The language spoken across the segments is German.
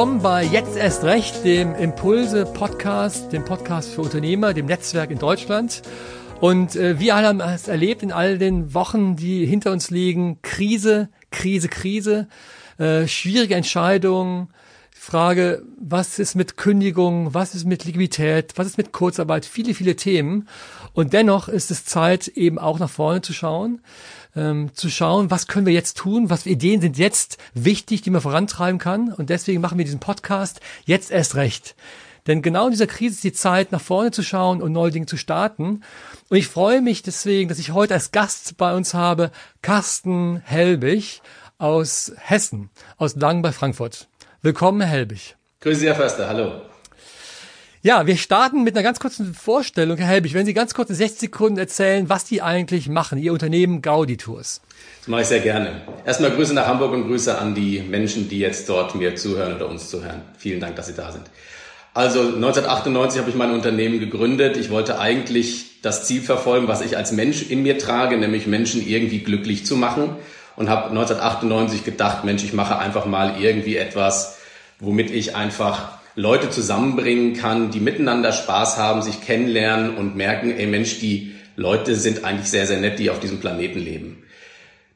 Willkommen bei Jetzt erst recht, dem Impulse Podcast, dem Podcast für Unternehmer, dem Netzwerk in Deutschland. Und äh, wir alle haben es erlebt in all den Wochen, die hinter uns liegen. Krise, Krise, Krise, äh, schwierige Entscheidungen. Frage, was ist mit Kündigung, was ist mit Liquidität, was ist mit Kurzarbeit, viele, viele Themen. Und dennoch ist es Zeit, eben auch nach vorne zu schauen, ähm, zu schauen, was können wir jetzt tun, was Ideen sind jetzt wichtig, die man vorantreiben kann. Und deswegen machen wir diesen Podcast jetzt erst recht. Denn genau in dieser Krise ist die Zeit, nach vorne zu schauen und neue Dinge zu starten. Und ich freue mich deswegen, dass ich heute als Gast bei uns habe Carsten Helbig aus Hessen, aus Langen bei Frankfurt. Willkommen, Herr Helbig. Grüße Herr Förster. Hallo. Ja, wir starten mit einer ganz kurzen Vorstellung. Herr Helbig, wenn Sie ganz kurz in 60 Sekunden erzählen, was die eigentlich machen, Ihr Unternehmen Gaudi Tours. Das mache ich sehr gerne. Erstmal Grüße nach Hamburg und Grüße an die Menschen, die jetzt dort mir zuhören oder uns zuhören. Vielen Dank, dass Sie da sind. Also 1998 habe ich mein Unternehmen gegründet. Ich wollte eigentlich das Ziel verfolgen, was ich als Mensch in mir trage, nämlich Menschen irgendwie glücklich zu machen. Und habe 1998 gedacht, Mensch, ich mache einfach mal irgendwie etwas, womit ich einfach Leute zusammenbringen kann, die miteinander Spaß haben, sich kennenlernen und merken, ey Mensch, die Leute sind eigentlich sehr, sehr nett, die auf diesem Planeten leben.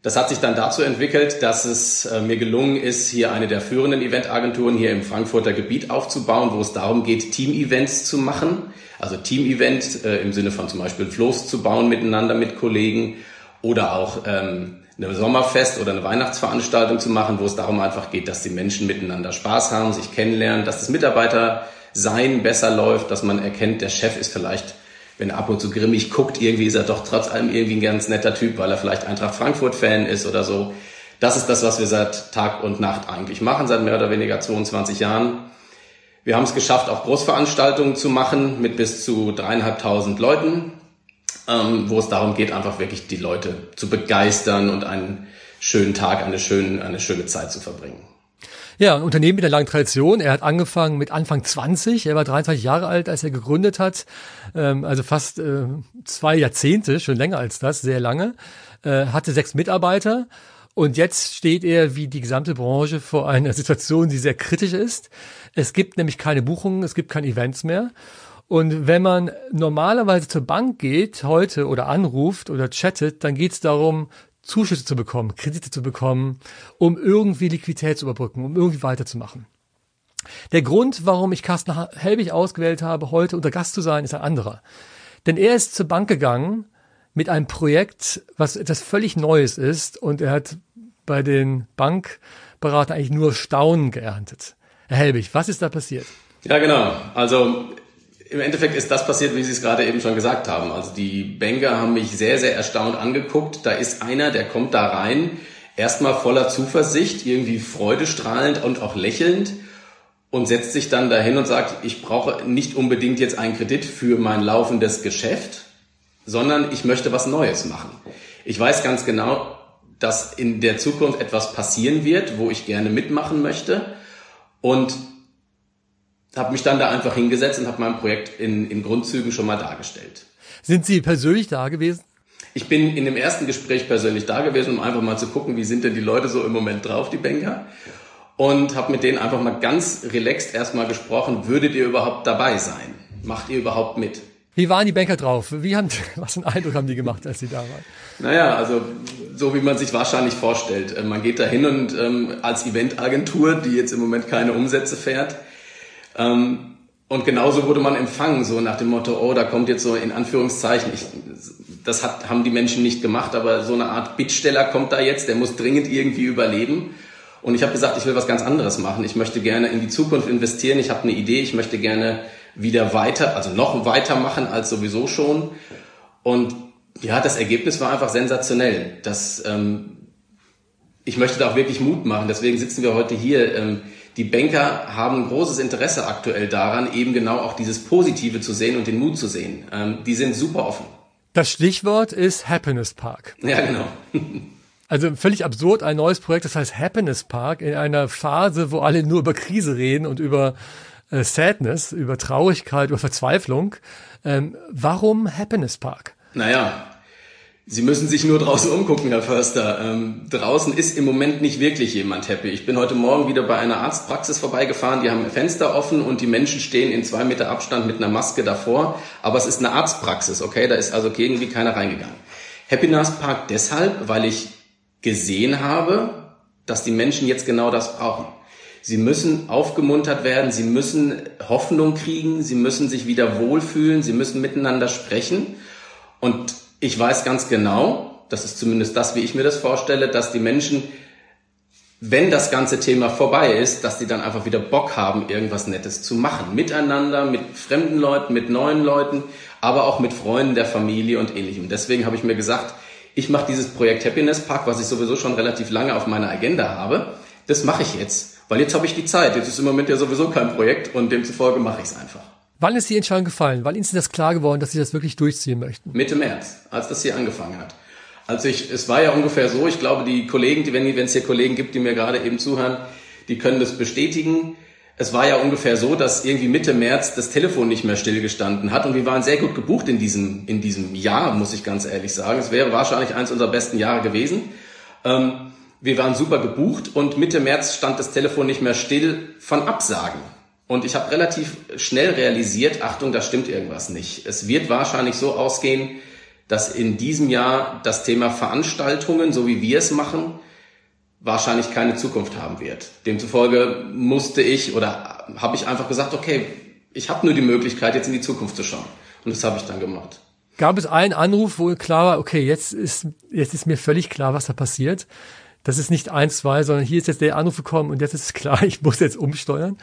Das hat sich dann dazu entwickelt, dass es äh, mir gelungen ist, hier eine der führenden Eventagenturen hier im Frankfurter Gebiet aufzubauen, wo es darum geht, Team-Events zu machen. Also Team-Event äh, im Sinne von zum Beispiel Floß zu bauen miteinander mit Kollegen oder auch ähm, eine Sommerfest oder eine Weihnachtsveranstaltung zu machen, wo es darum einfach geht, dass die Menschen miteinander Spaß haben, sich kennenlernen, dass das Mitarbeitersein besser läuft, dass man erkennt, der Chef ist vielleicht, wenn er ab und zu grimmig guckt, irgendwie ist er doch trotz allem irgendwie ein ganz netter Typ, weil er vielleicht Eintracht Frankfurt-Fan ist oder so. Das ist das, was wir seit Tag und Nacht eigentlich machen, seit mehr oder weniger 22 Jahren. Wir haben es geschafft, auch Großveranstaltungen zu machen mit bis zu dreieinhalbtausend Leuten ähm, wo es darum geht, einfach wirklich die Leute zu begeistern und einen schönen Tag, eine schöne, eine schöne Zeit zu verbringen. Ja, ein Unternehmen mit einer langen Tradition. Er hat angefangen mit Anfang 20. Er war 23 Jahre alt, als er gegründet hat. Ähm, also fast äh, zwei Jahrzehnte, schon länger als das, sehr lange. Äh, hatte sechs Mitarbeiter. Und jetzt steht er wie die gesamte Branche vor einer Situation, die sehr kritisch ist. Es gibt nämlich keine Buchungen, es gibt keine Events mehr. Und wenn man normalerweise zur Bank geht heute oder anruft oder chattet, dann geht es darum, Zuschüsse zu bekommen, Kredite zu bekommen, um irgendwie Liquidität zu überbrücken, um irgendwie weiterzumachen. Der Grund, warum ich Carsten Helbig ausgewählt habe, heute unter Gast zu sein, ist ein anderer. Denn er ist zur Bank gegangen mit einem Projekt, was etwas völlig Neues ist und er hat bei den Bankberatern eigentlich nur Staunen geerntet. Herr Helbig, was ist da passiert? Ja, genau. Also im Endeffekt ist das passiert, wie Sie es gerade eben schon gesagt haben. Also die Banker haben mich sehr, sehr erstaunt angeguckt. Da ist einer, der kommt da rein, erstmal voller Zuversicht, irgendwie freudestrahlend und auch lächelnd und setzt sich dann dahin und sagt, ich brauche nicht unbedingt jetzt einen Kredit für mein laufendes Geschäft, sondern ich möchte was Neues machen. Ich weiß ganz genau, dass in der Zukunft etwas passieren wird, wo ich gerne mitmachen möchte. Und habe mich dann da einfach hingesetzt und habe mein Projekt in, in Grundzügen schon mal dargestellt. Sind Sie persönlich da gewesen? Ich bin in dem ersten Gespräch persönlich da gewesen, um einfach mal zu gucken, wie sind denn die Leute so im Moment drauf, die Banker. Und habe mit denen einfach mal ganz relaxed erstmal gesprochen, würdet ihr überhaupt dabei sein? Macht ihr überhaupt mit? Wie waren die Banker drauf? Wie haben, was für einen Eindruck haben die gemacht, als sie da waren? Naja, also so wie man sich wahrscheinlich vorstellt. Äh, man geht da hin und ähm, als Eventagentur, die jetzt im Moment keine Umsätze fährt, ähm, und genauso wurde man empfangen, so nach dem Motto, oh, da kommt jetzt so in Anführungszeichen, ich, das hat, haben die Menschen nicht gemacht, aber so eine Art Bittsteller kommt da jetzt, der muss dringend irgendwie überleben. Und ich habe gesagt, ich will was ganz anderes machen. Ich möchte gerne in die Zukunft investieren. Ich habe eine Idee. Ich möchte gerne wieder weiter, also noch weiter machen als sowieso schon. Und ja, das Ergebnis war einfach sensationell. Das, ähm, ich möchte da auch wirklich Mut machen. Deswegen sitzen wir heute hier. Ähm, die Banker haben großes Interesse aktuell daran, eben genau auch dieses Positive zu sehen und den Mut zu sehen. Ähm, die sind super offen. Das Stichwort ist Happiness Park. Ja, genau. Also völlig absurd, ein neues Projekt, das heißt Happiness Park, in einer Phase, wo alle nur über Krise reden und über äh, Sadness, über Traurigkeit, über Verzweiflung. Ähm, warum Happiness Park? Naja, Sie müssen sich nur draußen umgucken, Herr Förster. Ähm, draußen ist im Moment nicht wirklich jemand happy. Ich bin heute Morgen wieder bei einer Arztpraxis vorbeigefahren. Die haben Fenster offen und die Menschen stehen in zwei Meter Abstand mit einer Maske davor. Aber es ist eine Arztpraxis, okay? Da ist also irgendwie keiner reingegangen. Happiness Park deshalb, weil ich gesehen habe, dass die Menschen jetzt genau das brauchen. Sie müssen aufgemuntert werden, sie müssen Hoffnung kriegen, sie müssen sich wieder wohlfühlen, sie müssen miteinander sprechen. Und ich weiß ganz genau, das ist zumindest das, wie ich mir das vorstelle, dass die Menschen, wenn das ganze Thema vorbei ist, dass die dann einfach wieder Bock haben, irgendwas Nettes zu machen. Miteinander, mit fremden Leuten, mit neuen Leuten, aber auch mit Freunden der Familie und ähnlichem. Deswegen habe ich mir gesagt, ich mache dieses Projekt Happiness Park, was ich sowieso schon relativ lange auf meiner Agenda habe. Das mache ich jetzt, weil jetzt habe ich die Zeit. Jetzt ist im Moment ja sowieso kein Projekt und demzufolge mache ich es einfach. Wann ist die Entscheidung gefallen? Wann ist Ihnen das klar geworden, dass Sie das wirklich durchziehen möchten? Mitte März, als das hier angefangen hat. Also ich, es war ja ungefähr so, ich glaube, die Kollegen, die, wenn, es hier Kollegen gibt, die mir gerade eben zuhören, die können das bestätigen. Es war ja ungefähr so, dass irgendwie Mitte März das Telefon nicht mehr stillgestanden hat und wir waren sehr gut gebucht in diesem, in diesem Jahr, muss ich ganz ehrlich sagen. Es wäre wahrscheinlich eins unserer besten Jahre gewesen. Ähm, wir waren super gebucht und Mitte März stand das Telefon nicht mehr still von Absagen. Und ich habe relativ schnell realisiert, Achtung, da stimmt irgendwas nicht. Es wird wahrscheinlich so ausgehen, dass in diesem Jahr das Thema Veranstaltungen, so wie wir es machen, wahrscheinlich keine Zukunft haben wird. Demzufolge musste ich oder habe ich einfach gesagt, okay, ich habe nur die Möglichkeit, jetzt in die Zukunft zu schauen. Und das habe ich dann gemacht. Gab es einen Anruf, wo klar war, okay, jetzt ist, jetzt ist mir völlig klar, was da passiert. Das ist nicht eins, zwei, sondern hier ist jetzt der Anruf gekommen und jetzt ist es klar, ich muss jetzt umsteuern.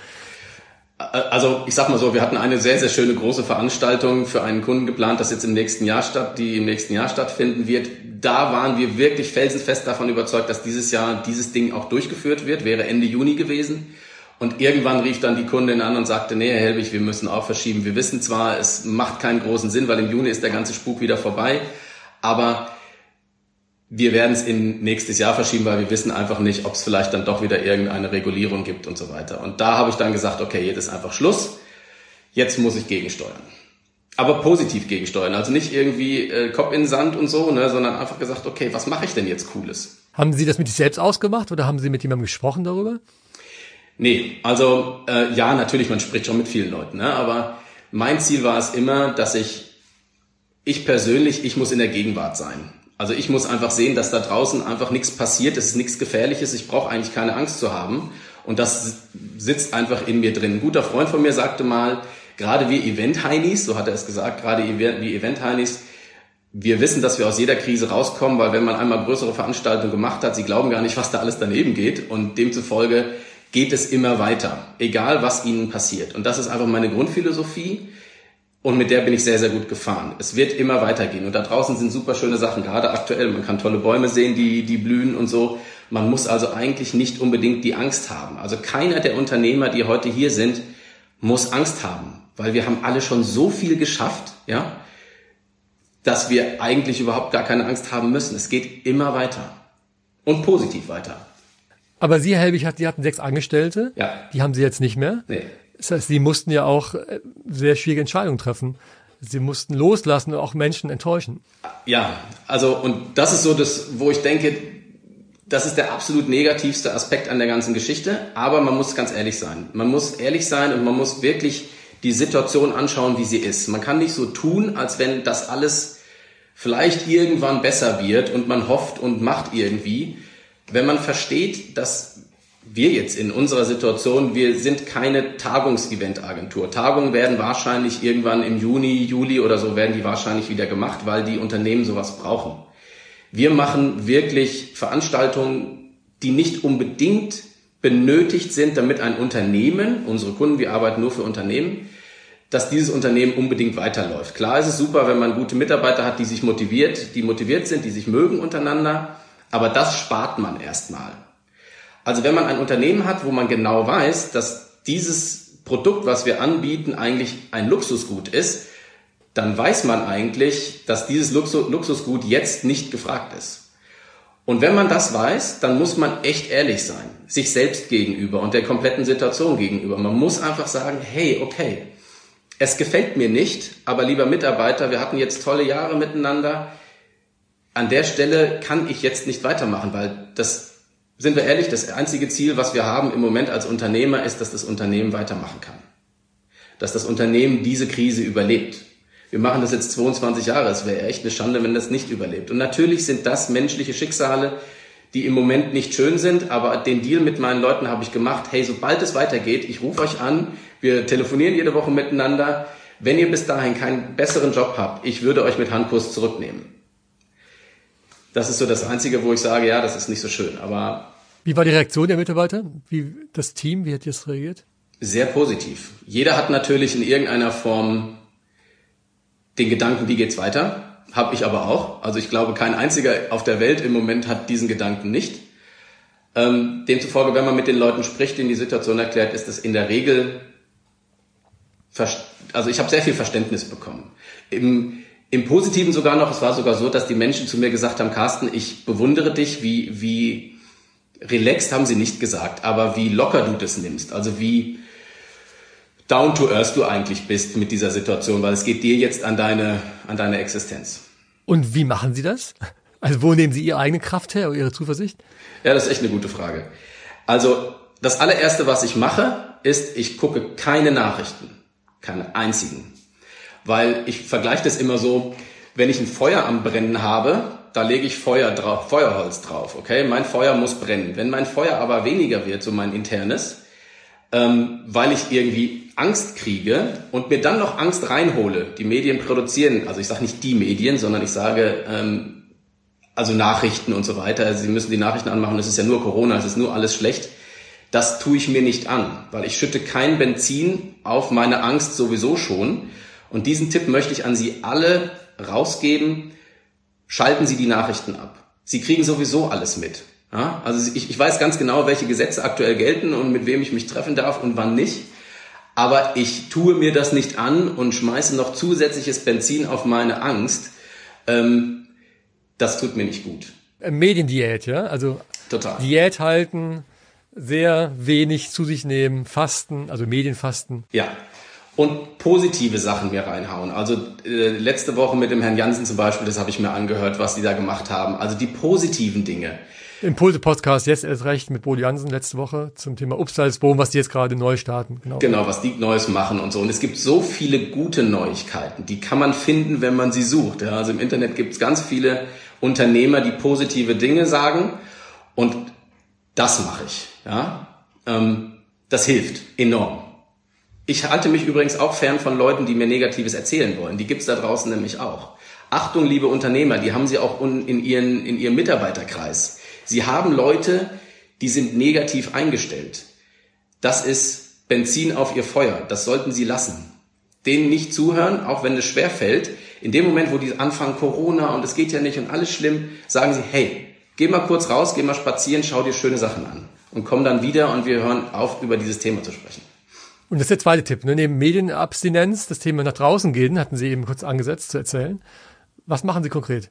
Also ich sag mal so, wir hatten eine sehr, sehr schöne große Veranstaltung für einen Kunden geplant, das jetzt im nächsten Jahr statt, die im nächsten Jahr stattfinden wird. Da waren wir wirklich felsenfest davon überzeugt, dass dieses Jahr dieses Ding auch durchgeführt wird, wäre Ende Juni gewesen. Und irgendwann rief dann die Kundin an und sagte, nee, Herr Helbig, wir müssen auch verschieben. Wir wissen zwar, es macht keinen großen Sinn, weil im Juni ist der ganze Spuk wieder vorbei, aber wir werden es in nächstes Jahr verschieben, weil wir wissen einfach nicht, ob es vielleicht dann doch wieder irgendeine Regulierung gibt und so weiter. Und da habe ich dann gesagt, okay, jetzt ist einfach Schluss. Jetzt muss ich gegensteuern. Aber positiv gegensteuern. Also nicht irgendwie äh, Kopf in den Sand und so, ne, sondern einfach gesagt, okay, was mache ich denn jetzt Cooles? Haben Sie das mit sich selbst ausgemacht oder haben Sie mit jemandem gesprochen darüber? Nee, also äh, ja, natürlich, man spricht schon mit vielen Leuten, ne? aber mein Ziel war es immer, dass ich, ich persönlich, ich muss in der Gegenwart sein. Also ich muss einfach sehen, dass da draußen einfach nichts passiert, es ist nichts Gefährliches, ich brauche eigentlich keine Angst zu haben. Und das sitzt einfach in mir drin. Ein guter Freund von mir sagte mal, gerade wir Event-Heinis, so hat er es gesagt, gerade wir Event-Heinis, wir wissen, dass wir aus jeder Krise rauskommen, weil wenn man einmal größere Veranstaltungen gemacht hat, sie glauben gar nicht, was da alles daneben geht. Und demzufolge geht es immer weiter, egal was ihnen passiert. Und das ist einfach meine Grundphilosophie. Und mit der bin ich sehr, sehr gut gefahren. Es wird immer weitergehen. Und da draußen sind super schöne Sachen, gerade aktuell. Man kann tolle Bäume sehen, die, die blühen und so. Man muss also eigentlich nicht unbedingt die Angst haben. Also keiner der Unternehmer, die heute hier sind, muss Angst haben. Weil wir haben alle schon so viel geschafft, ja, dass wir eigentlich überhaupt gar keine Angst haben müssen. Es geht immer weiter. Und positiv weiter. Aber Sie, Herr Helbig, die hatten sechs Angestellte. Ja. Die haben Sie jetzt nicht mehr. Nee. Das heißt, sie mussten ja auch äh, sehr schwierige Entscheidungen treffen. Sie mussten loslassen und auch Menschen enttäuschen. Ja, also und das ist so das, wo ich denke, das ist der absolut negativste Aspekt an der ganzen Geschichte. Aber man muss ganz ehrlich sein. Man muss ehrlich sein und man muss wirklich die Situation anschauen, wie sie ist. Man kann nicht so tun, als wenn das alles vielleicht irgendwann besser wird und man hofft und macht irgendwie. Wenn man versteht, dass wir jetzt in unserer Situation, wir sind keine Tagungseventagentur. Tagungen werden wahrscheinlich irgendwann im Juni, Juli oder so werden die wahrscheinlich wieder gemacht, weil die Unternehmen sowas brauchen. Wir machen wirklich Veranstaltungen, die nicht unbedingt benötigt sind, damit ein Unternehmen, unsere Kunden, wir arbeiten nur für Unternehmen, dass dieses Unternehmen unbedingt weiterläuft. Klar ist es super, wenn man gute Mitarbeiter hat, die sich motiviert, die motiviert sind, die sich mögen untereinander, aber das spart man erstmal. Also wenn man ein Unternehmen hat, wo man genau weiß, dass dieses Produkt, was wir anbieten, eigentlich ein Luxusgut ist, dann weiß man eigentlich, dass dieses Luxusgut jetzt nicht gefragt ist. Und wenn man das weiß, dann muss man echt ehrlich sein, sich selbst gegenüber und der kompletten Situation gegenüber. Man muss einfach sagen, hey, okay, es gefällt mir nicht, aber lieber Mitarbeiter, wir hatten jetzt tolle Jahre miteinander. an der Stelle kann ich jetzt nicht weitermachen, weil das, sind wir ehrlich, das einzige Ziel, was wir haben im Moment als Unternehmer, ist, dass das Unternehmen weitermachen kann. Dass das Unternehmen diese Krise überlebt. Wir machen das jetzt 22 Jahre. Es wäre echt eine Schande, wenn das nicht überlebt. Und natürlich sind das menschliche Schicksale, die im Moment nicht schön sind, aber den Deal mit meinen Leuten habe ich gemacht. Hey, sobald es weitergeht, ich rufe euch an, wir telefonieren jede Woche miteinander. Wenn ihr bis dahin keinen besseren Job habt, ich würde euch mit Handkurs zurücknehmen. Das ist so das Einzige, wo ich sage, ja, das ist nicht so schön. Aber wie war die Reaktion der Mitarbeiter? Wie das Team, wie hat jetzt reagiert? Sehr positiv. Jeder hat natürlich in irgendeiner Form den Gedanken, wie geht's weiter? Habe ich aber auch. Also ich glaube, kein einziger auf der Welt im Moment hat diesen Gedanken nicht. Ähm, demzufolge, wenn man mit den Leuten spricht, denen die Situation erklärt, ist es in der Regel, also ich habe sehr viel Verständnis bekommen. Im, Im Positiven sogar noch, es war sogar so, dass die Menschen zu mir gesagt haben, Carsten, ich bewundere dich, wie, wie relaxed haben sie nicht gesagt, aber wie locker du das nimmst. Also wie, down to earth du eigentlich bist mit dieser Situation, weil es geht dir jetzt an deine, an deine Existenz. Und wie machen Sie das? Also wo nehmen Sie Ihre eigene Kraft her oder Ihre Zuversicht? Ja, das ist echt eine gute Frage. Also das allererste, was ich mache, ist, ich gucke keine Nachrichten, keine einzigen. Weil ich vergleiche das immer so, wenn ich ein Feuer am Brennen habe, da lege ich Feuer drauf, Feuerholz drauf, okay? Mein Feuer muss brennen. Wenn mein Feuer aber weniger wird, so mein internes, ähm, weil ich irgendwie Angst kriege und mir dann noch Angst reinhole. Die Medien produzieren, also ich sage nicht die Medien, sondern ich sage ähm, also Nachrichten und so weiter. Also sie müssen die Nachrichten anmachen. Es ist ja nur Corona, es ist nur alles schlecht. Das tue ich mir nicht an, weil ich schütte kein Benzin auf meine Angst sowieso schon. Und diesen Tipp möchte ich an Sie alle rausgeben. Schalten Sie die Nachrichten ab. Sie kriegen sowieso alles mit. Ja, also ich, ich weiß ganz genau, welche Gesetze aktuell gelten und mit wem ich mich treffen darf und wann nicht. Aber ich tue mir das nicht an und schmeiße noch zusätzliches Benzin auf meine Angst. Ähm, das tut mir nicht gut. Äh, Mediendiät, ja? Also Total. Diät halten, sehr wenig zu sich nehmen, fasten, also Medienfasten. Ja. Und positive Sachen mir reinhauen. Also äh, letzte Woche mit dem Herrn Jansen zum Beispiel, das habe ich mir angehört, was die da gemacht haben. Also die positiven Dinge. Impulse-Podcast jetzt erst recht mit Bo Jansen letzte Woche zum Thema Upsalzboom, was die jetzt gerade neu starten. Genau. genau, was die Neues machen und so. Und es gibt so viele gute Neuigkeiten, die kann man finden, wenn man sie sucht. Ja, also im Internet gibt es ganz viele Unternehmer, die positive Dinge sagen und das mache ich. Ja, ähm, das hilft enorm. Ich halte mich übrigens auch fern von Leuten, die mir Negatives erzählen wollen. Die gibt's da draußen nämlich auch. Achtung, liebe Unternehmer, die haben sie auch in, ihren, in ihrem Mitarbeiterkreis. Sie haben Leute, die sind negativ eingestellt. Das ist Benzin auf ihr Feuer. Das sollten Sie lassen. Denen nicht zuhören, auch wenn es schwer fällt. In dem Moment, wo die anfangen, Corona und es geht ja nicht und alles schlimm, sagen Sie, hey, geh mal kurz raus, geh mal spazieren, schau dir schöne Sachen an. Und komm dann wieder und wir hören auf, über dieses Thema zu sprechen. Und das ist der zweite Tipp. Ne? Neben Medienabstinenz, das Thema nach draußen gehen, hatten Sie eben kurz angesetzt zu erzählen. Was machen Sie konkret?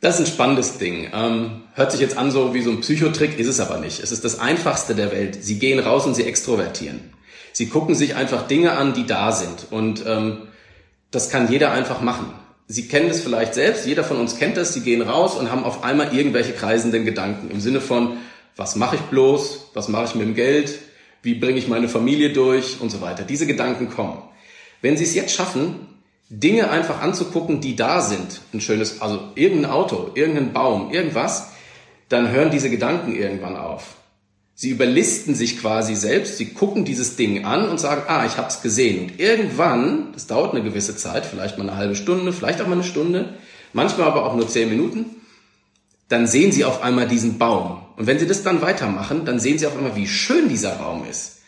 Das ist ein spannendes Ding. Ähm, hört sich jetzt an so wie so ein Psychotrick, ist es aber nicht. Es ist das einfachste der Welt. Sie gehen raus und sie extrovertieren. Sie gucken sich einfach Dinge an, die da sind. Und ähm, das kann jeder einfach machen. Sie kennen das vielleicht selbst, jeder von uns kennt das. Sie gehen raus und haben auf einmal irgendwelche kreisenden Gedanken im Sinne von, was mache ich bloß, was mache ich mit dem Geld, wie bringe ich meine Familie durch und so weiter. Diese Gedanken kommen. Wenn Sie es jetzt schaffen, Dinge einfach anzugucken, die da sind, ein schönes, also irgendein Auto, irgendein Baum, irgendwas, dann hören diese Gedanken irgendwann auf. Sie überlisten sich quasi selbst, sie gucken dieses Ding an und sagen, ah, ich habe es gesehen. Und irgendwann, das dauert eine gewisse Zeit, vielleicht mal eine halbe Stunde, vielleicht auch mal eine Stunde, manchmal aber auch nur zehn Minuten, dann sehen sie auf einmal diesen Baum. Und wenn sie das dann weitermachen, dann sehen sie auf einmal, wie schön dieser Baum ist.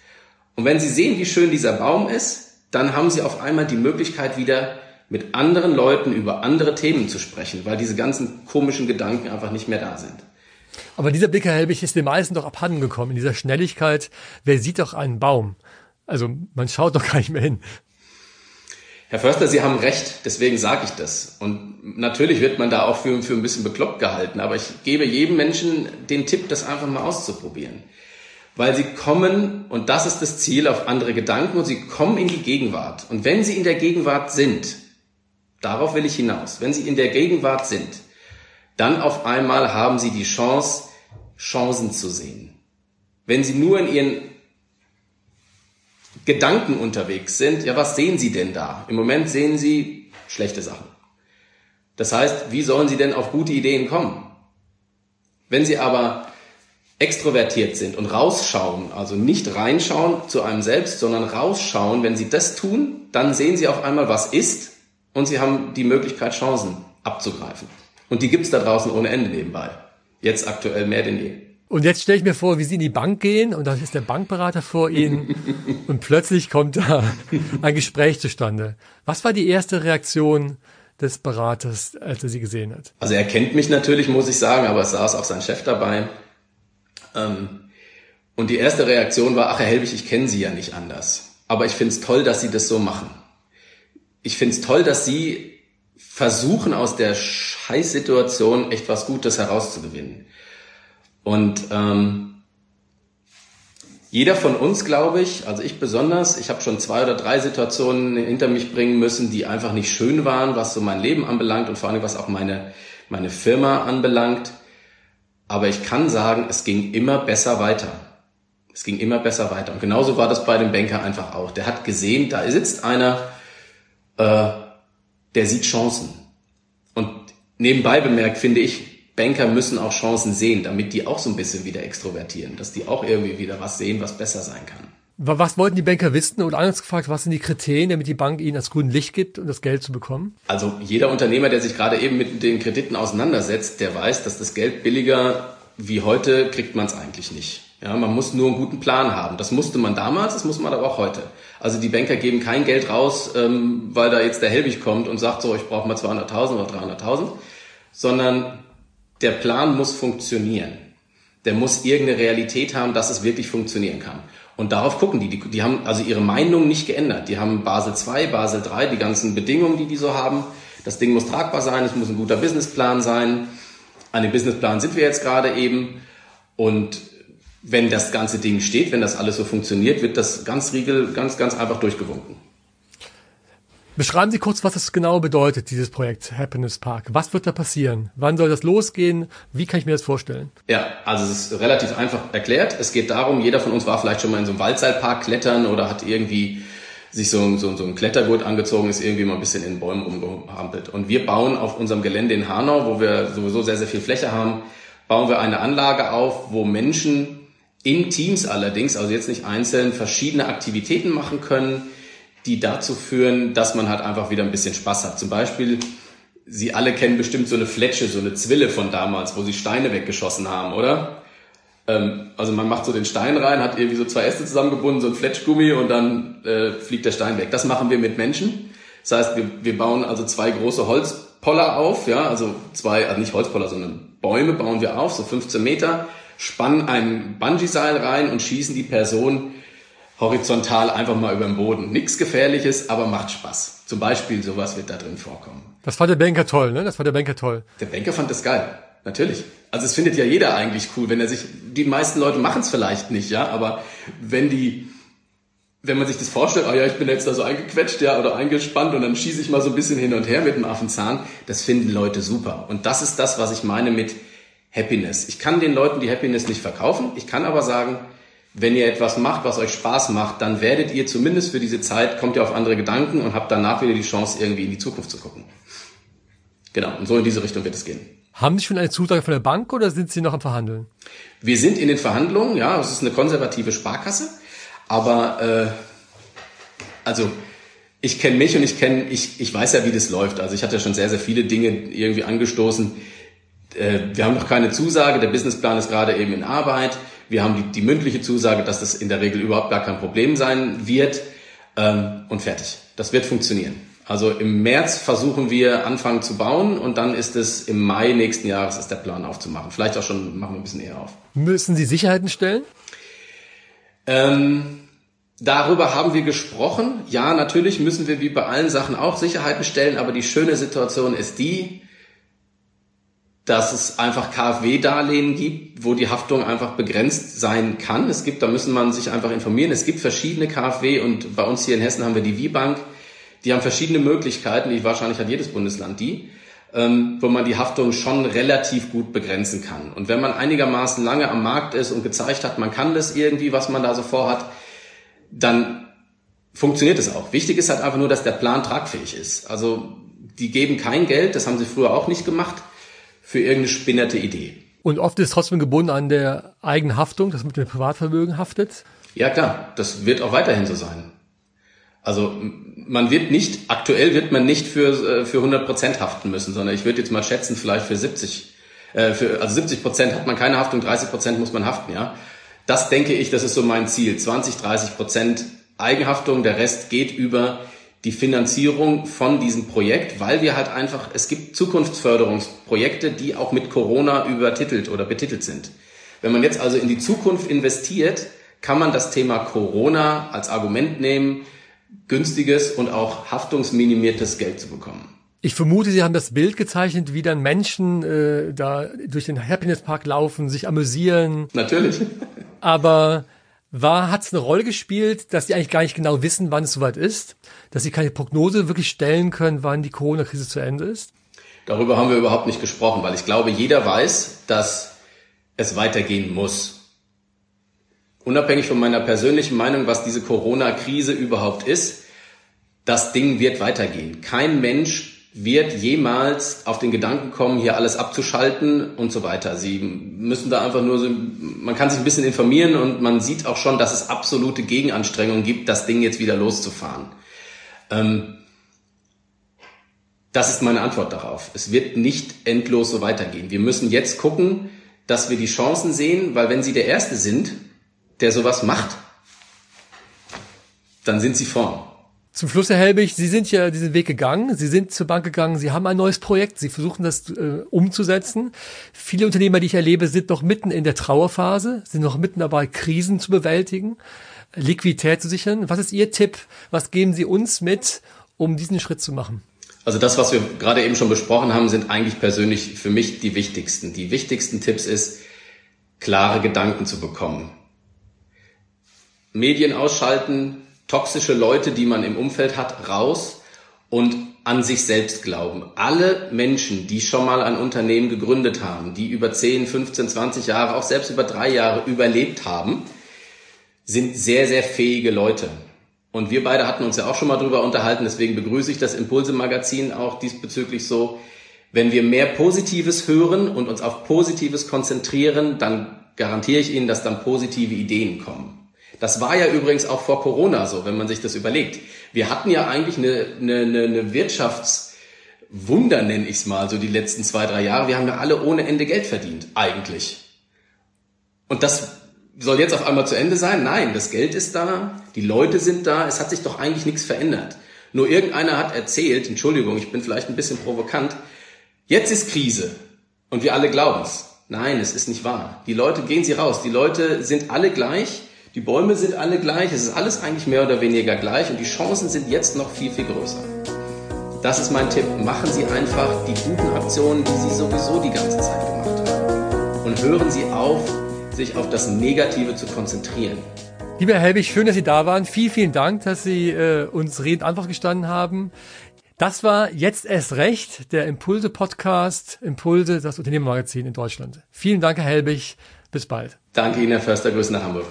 Und wenn sie sehen, wie schön dieser Baum ist, dann haben sie auf einmal die Möglichkeit wieder mit anderen Leuten über andere Themen zu sprechen, weil diese ganzen komischen Gedanken einfach nicht mehr da sind. Aber dieser Blick, Herr Helbig, ist den meisten doch abhanden gekommen. In dieser Schnelligkeit, wer sieht doch einen Baum? Also man schaut doch gar nicht mehr hin. Herr Förster, Sie haben recht, deswegen sage ich das. Und natürlich wird man da auch für, für ein bisschen bekloppt gehalten, aber ich gebe jedem Menschen den Tipp, das einfach mal auszuprobieren weil sie kommen, und das ist das Ziel, auf andere Gedanken und sie kommen in die Gegenwart. Und wenn sie in der Gegenwart sind, darauf will ich hinaus, wenn sie in der Gegenwart sind, dann auf einmal haben sie die Chance, Chancen zu sehen. Wenn sie nur in ihren Gedanken unterwegs sind, ja, was sehen sie denn da? Im Moment sehen sie schlechte Sachen. Das heißt, wie sollen sie denn auf gute Ideen kommen? Wenn sie aber extrovertiert sind und rausschauen, also nicht reinschauen zu einem selbst, sondern rausschauen, wenn sie das tun, dann sehen sie auf einmal, was ist und sie haben die Möglichkeit, Chancen abzugreifen. Und die gibt's da draußen ohne Ende nebenbei. Jetzt aktuell mehr denn je. Und jetzt stelle ich mir vor, wie Sie in die Bank gehen und da ist der Bankberater vor Ihnen und plötzlich kommt da ein Gespräch zustande. Was war die erste Reaktion des Beraters, als er Sie gesehen hat? Also er kennt mich natürlich, muss ich sagen, aber es saß auch sein Chef dabei. Ähm, und die erste Reaktion war, ach Herr Helwig, ich kenne Sie ja nicht anders. Aber ich finde es toll, dass Sie das so machen. Ich finde es toll, dass Sie versuchen, aus der Scheißsituation echt was Gutes herauszugewinnen. Und ähm, jeder von uns, glaube ich, also ich besonders, ich habe schon zwei oder drei Situationen hinter mich bringen müssen, die einfach nicht schön waren, was so mein Leben anbelangt und vor allem was auch meine, meine Firma anbelangt. Aber ich kann sagen, es ging immer besser weiter. Es ging immer besser weiter. Und genauso war das bei dem Banker einfach auch. Der hat gesehen, da sitzt einer, äh, der sieht Chancen. Und nebenbei bemerkt finde ich, Banker müssen auch Chancen sehen, damit die auch so ein bisschen wieder extrovertieren, dass die auch irgendwie wieder was sehen, was besser sein kann. Was wollten die Banker wissen? Oder anders gefragt, was sind die Kriterien, damit die Bank ihnen das grüne Licht gibt, um das Geld zu bekommen? Also jeder Unternehmer, der sich gerade eben mit den Krediten auseinandersetzt, der weiß, dass das Geld billiger wie heute kriegt man es eigentlich nicht. Ja, man muss nur einen guten Plan haben. Das musste man damals, das muss man aber auch heute. Also die Banker geben kein Geld raus, ähm, weil da jetzt der Helwig kommt und sagt so, ich brauche mal 200.000 oder 300.000, sondern der Plan muss funktionieren. Der muss irgendeine Realität haben, dass es wirklich funktionieren kann. Und darauf gucken die. die. Die haben also ihre Meinung nicht geändert. Die haben Basel 2, Basel 3, die ganzen Bedingungen, die die so haben. Das Ding muss tragbar sein, es muss ein guter Businessplan sein. An dem Businessplan sind wir jetzt gerade eben. Und wenn das ganze Ding steht, wenn das alles so funktioniert, wird das ganz riegel, ganz, ganz einfach durchgewunken. Beschreiben Sie kurz, was das genau bedeutet, dieses Projekt Happiness Park. Was wird da passieren? Wann soll das losgehen? Wie kann ich mir das vorstellen? Ja, also es ist relativ einfach erklärt. Es geht darum, jeder von uns war vielleicht schon mal in so einem Waldseilpark klettern oder hat irgendwie sich so, so, so ein Klettergurt angezogen, ist irgendwie mal ein bisschen in Bäumen rumgehampelt. Und wir bauen auf unserem Gelände in Hanau, wo wir sowieso sehr, sehr viel Fläche haben, bauen wir eine Anlage auf, wo Menschen in Teams allerdings, also jetzt nicht einzeln, verschiedene Aktivitäten machen können, die dazu führen, dass man halt einfach wieder ein bisschen Spaß hat. Zum Beispiel, Sie alle kennen bestimmt so eine Fletsche, so eine Zwille von damals, wo Sie Steine weggeschossen haben, oder? Ähm, also man macht so den Stein rein, hat irgendwie so zwei Äste zusammengebunden, so ein Fletschgummi und dann äh, fliegt der Stein weg. Das machen wir mit Menschen. Das heißt, wir, wir bauen also zwei große Holzpoller auf, ja, also zwei, also nicht Holzpoller, sondern Bäume bauen wir auf, so 15 Meter, spannen ein Bungee-Seil rein und schießen die Person horizontal einfach mal über den Boden. Nichts Gefährliches, aber macht Spaß. Zum Beispiel sowas wird da drin vorkommen. Das fand der Banker toll, ne? Das fand der Banker toll. Der Banker fand das geil. Natürlich. Also es findet ja jeder eigentlich cool, wenn er sich, die meisten Leute machen es vielleicht nicht, ja, aber wenn die, wenn man sich das vorstellt, oh ja, ich bin jetzt da so eingequetscht, ja, oder eingespannt und dann schieße ich mal so ein bisschen hin und her mit dem Affenzahn, das finden Leute super. Und das ist das, was ich meine mit Happiness. Ich kann den Leuten die Happiness nicht verkaufen, ich kann aber sagen, wenn ihr etwas macht, was euch Spaß macht, dann werdet ihr zumindest für diese Zeit, kommt ihr auf andere Gedanken und habt danach wieder die Chance, irgendwie in die Zukunft zu gucken. Genau, und so in diese Richtung wird es gehen. Haben Sie schon eine Zusage von der Bank oder sind Sie noch am Verhandeln? Wir sind in den Verhandlungen, ja, es ist eine konservative Sparkasse, aber äh, also ich kenne mich und ich kenne, ich, ich weiß ja, wie das läuft. Also ich hatte schon sehr, sehr viele Dinge irgendwie angestoßen. Äh, wir haben noch keine Zusage, der Businessplan ist gerade eben in Arbeit. Wir haben die, die mündliche Zusage, dass das in der Regel überhaupt gar kein Problem sein wird ähm, und fertig. Das wird funktionieren. Also im März versuchen wir anfangen zu bauen und dann ist es im Mai nächsten Jahres ist der Plan aufzumachen. Vielleicht auch schon machen wir ein bisschen eher auf. Müssen Sie Sicherheiten stellen? Ähm, darüber haben wir gesprochen. Ja, natürlich müssen wir wie bei allen Sachen auch Sicherheiten stellen, aber die schöne Situation ist die, dass es einfach KfW-Darlehen gibt, wo die Haftung einfach begrenzt sein kann. Es gibt, da müssen man sich einfach informieren. Es gibt verschiedene KfW und bei uns hier in Hessen haben wir die W-Bank. Die haben verschiedene Möglichkeiten. Wahrscheinlich hat jedes Bundesland die. ähm, wo man die Haftung schon relativ gut begrenzen kann. Und wenn man einigermaßen lange am Markt ist und gezeigt hat, man kann das irgendwie, was man da so vorhat, dann funktioniert es auch. Wichtig ist halt einfach nur, dass der Plan tragfähig ist. Also die geben kein Geld, das haben sie früher auch nicht gemacht, für irgendeine spinnerte Idee. Und oft ist trotzdem gebunden an der Eigenhaftung, dass man mit dem Privatvermögen haftet. Ja klar, das wird auch weiterhin so sein. Also man wird nicht, aktuell wird man nicht für, äh, für 100 Prozent haften müssen, sondern ich würde jetzt mal schätzen, vielleicht für 70. Äh, für, also 70 Prozent hat man keine Haftung, 30 Prozent muss man haften, ja. Das denke ich, das ist so mein Ziel. 20, 30 Prozent Eigenhaftung, der Rest geht über die Finanzierung von diesem Projekt, weil wir halt einfach, es gibt Zukunftsförderungsprojekte, die auch mit Corona übertitelt oder betitelt sind. Wenn man jetzt also in die Zukunft investiert, kann man das Thema Corona als Argument nehmen, günstiges und auch haftungsminimiertes Geld zu bekommen. Ich vermute, Sie haben das Bild gezeichnet, wie dann Menschen äh, da durch den Happiness Park laufen, sich amüsieren. Natürlich. Aber war, hat es eine Rolle gespielt, dass Sie eigentlich gar nicht genau wissen, wann es soweit ist, dass Sie keine Prognose wirklich stellen können, wann die Corona-Krise zu Ende ist? Darüber haben wir überhaupt nicht gesprochen, weil ich glaube, jeder weiß, dass es weitergehen muss unabhängig von meiner persönlichen Meinung, was diese Corona-Krise überhaupt ist, das Ding wird weitergehen. Kein Mensch wird jemals auf den Gedanken kommen, hier alles abzuschalten und so weiter. Sie müssen da einfach nur so, man kann sich ein bisschen informieren und man sieht auch schon, dass es absolute Gegenanstrengungen gibt, das Ding jetzt wieder loszufahren. Ähm, das ist meine Antwort darauf. Es wird nicht endlos so weitergehen. Wir müssen jetzt gucken, dass wir die Chancen sehen, weil wenn Sie der Erste sind, der sowas macht, dann sind sie vorn. Zum Schluss, Herr Helbig, Sie sind ja diesen Weg gegangen, Sie sind zur Bank gegangen, Sie haben ein neues Projekt, Sie versuchen das äh, umzusetzen. Viele Unternehmer, die ich erlebe, sind noch mitten in der Trauerphase, sind noch mitten dabei, Krisen zu bewältigen, Liquidität zu sichern. Was ist Ihr Tipp? Was geben Sie uns mit, um diesen Schritt zu machen? Also das, was wir gerade eben schon besprochen haben, sind eigentlich persönlich für mich die wichtigsten. Die wichtigsten Tipps ist, klare Gedanken zu bekommen Medien ausschalten, toxische Leute, die man im Umfeld hat, raus und an sich selbst glauben. Alle Menschen, die schon mal ein Unternehmen gegründet haben, die über 10, 15, 20 Jahre, auch selbst über drei Jahre überlebt haben, sind sehr, sehr fähige Leute. Und wir beide hatten uns ja auch schon mal drüber unterhalten, deswegen begrüße ich das Impulse-Magazin auch diesbezüglich so. Wenn wir mehr Positives hören und uns auf Positives konzentrieren, dann garantiere ich Ihnen, dass dann positive Ideen kommen. Das war ja übrigens auch vor Corona so, wenn man sich das überlegt. Wir hatten ja eigentlich eine, eine, eine Wirtschaftswunder, nenne ich es mal, so die letzten zwei, drei Jahre. Wir haben ja alle ohne Ende Geld verdient, eigentlich. Und das soll jetzt auf einmal zu Ende sein? Nein, das Geld ist da, die Leute sind da, es hat sich doch eigentlich nichts verändert. Nur irgendeiner hat erzählt, Entschuldigung, ich bin vielleicht ein bisschen provokant, jetzt ist Krise und wir alle glauben's. Nein, es ist nicht wahr. Die Leute gehen sie raus. Die Leute sind alle gleich die Bäume sind alle gleich, es ist alles eigentlich mehr oder weniger gleich und die Chancen sind jetzt noch viel, viel größer. Das ist mein Tipp. Machen Sie einfach die guten Aktionen, die Sie sowieso die ganze Zeit gemacht haben. Und hören Sie auf, sich auf das Negative zu konzentrieren. Lieber Herr Helbig, schön, dass Sie da waren. Vielen, vielen Dank, dass Sie äh, uns redend Antwort gestanden haben. Das war jetzt erst recht der Impulse-Podcast, Impulse, das Unternehmermagazin in Deutschland. Vielen Dank, Herr Helbig. Bis bald. Danke Ihnen, Herr Förster. Grüße nach Hamburg.